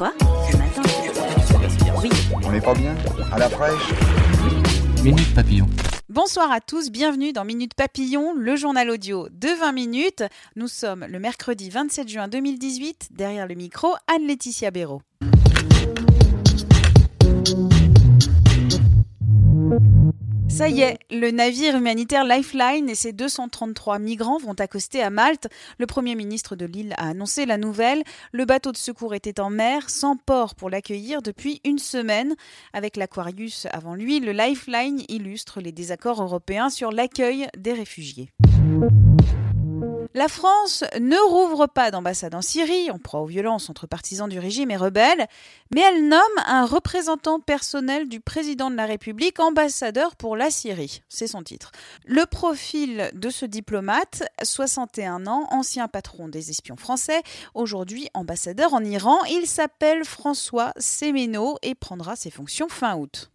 Quoi Ce matin Oui. On n'est pas bien À la fraîche Minute Papillon. Bonsoir à tous, bienvenue dans Minute Papillon, le journal audio de 20 minutes. Nous sommes le mercredi 27 juin 2018. Derrière le micro, Anne-Laetitia Béraud. Ça y est, le navire humanitaire Lifeline et ses 233 migrants vont accoster à Malte. Le Premier ministre de l'île a annoncé la nouvelle. Le bateau de secours était en mer, sans port pour l'accueillir depuis une semaine. Avec l'Aquarius avant lui, le Lifeline illustre les désaccords européens sur l'accueil des réfugiés. La France ne rouvre pas d'ambassade en Syrie, en proie aux violences entre partisans du régime et rebelles, mais elle nomme un représentant personnel du président de la République ambassadeur pour la Syrie. C'est son titre. Le profil de ce diplomate, 61 ans, ancien patron des espions français, aujourd'hui ambassadeur en Iran, il s'appelle François Semeno et prendra ses fonctions fin août.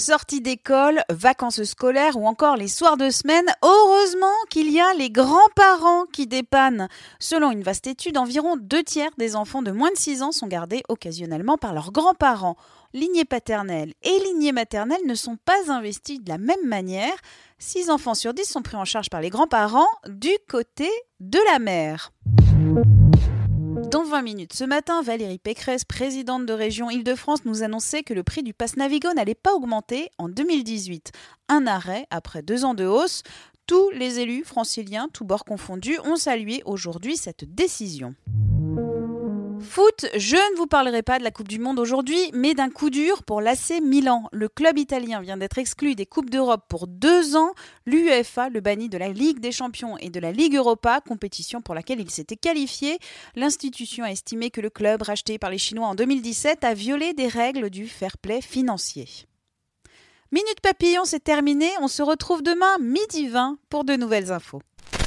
Sortie d'école, vacances scolaires ou encore les soirs de semaine, heureusement qu'il y a les grands-parents qui dépannent. Selon une vaste étude, environ deux tiers des enfants de moins de 6 ans sont gardés occasionnellement par leurs grands-parents. Lignée paternelle et lignée maternelle ne sont pas investies de la même manière. 6 enfants sur 10 sont pris en charge par les grands-parents du côté de la mère. Dans 20 minutes ce matin, Valérie Pécresse, présidente de région Île-de-France, nous annonçait que le prix du pass Navigo n'allait pas augmenter en 2018. Un arrêt après deux ans de hausse. Tous les élus franciliens, tous bords confondus, ont salué aujourd'hui cette décision. Foot, je ne vous parlerai pas de la Coupe du Monde aujourd'hui, mais d'un coup dur pour l'AC Milan. Le club italien vient d'être exclu des Coupes d'Europe pour deux ans. L'UEFA le bannit de la Ligue des Champions et de la Ligue Europa, compétition pour laquelle il s'était qualifié. L'institution a estimé que le club, racheté par les Chinois en 2017, a violé des règles du fair play financier. Minute Papillon, c'est terminé. On se retrouve demain, midi 20, pour de nouvelles infos.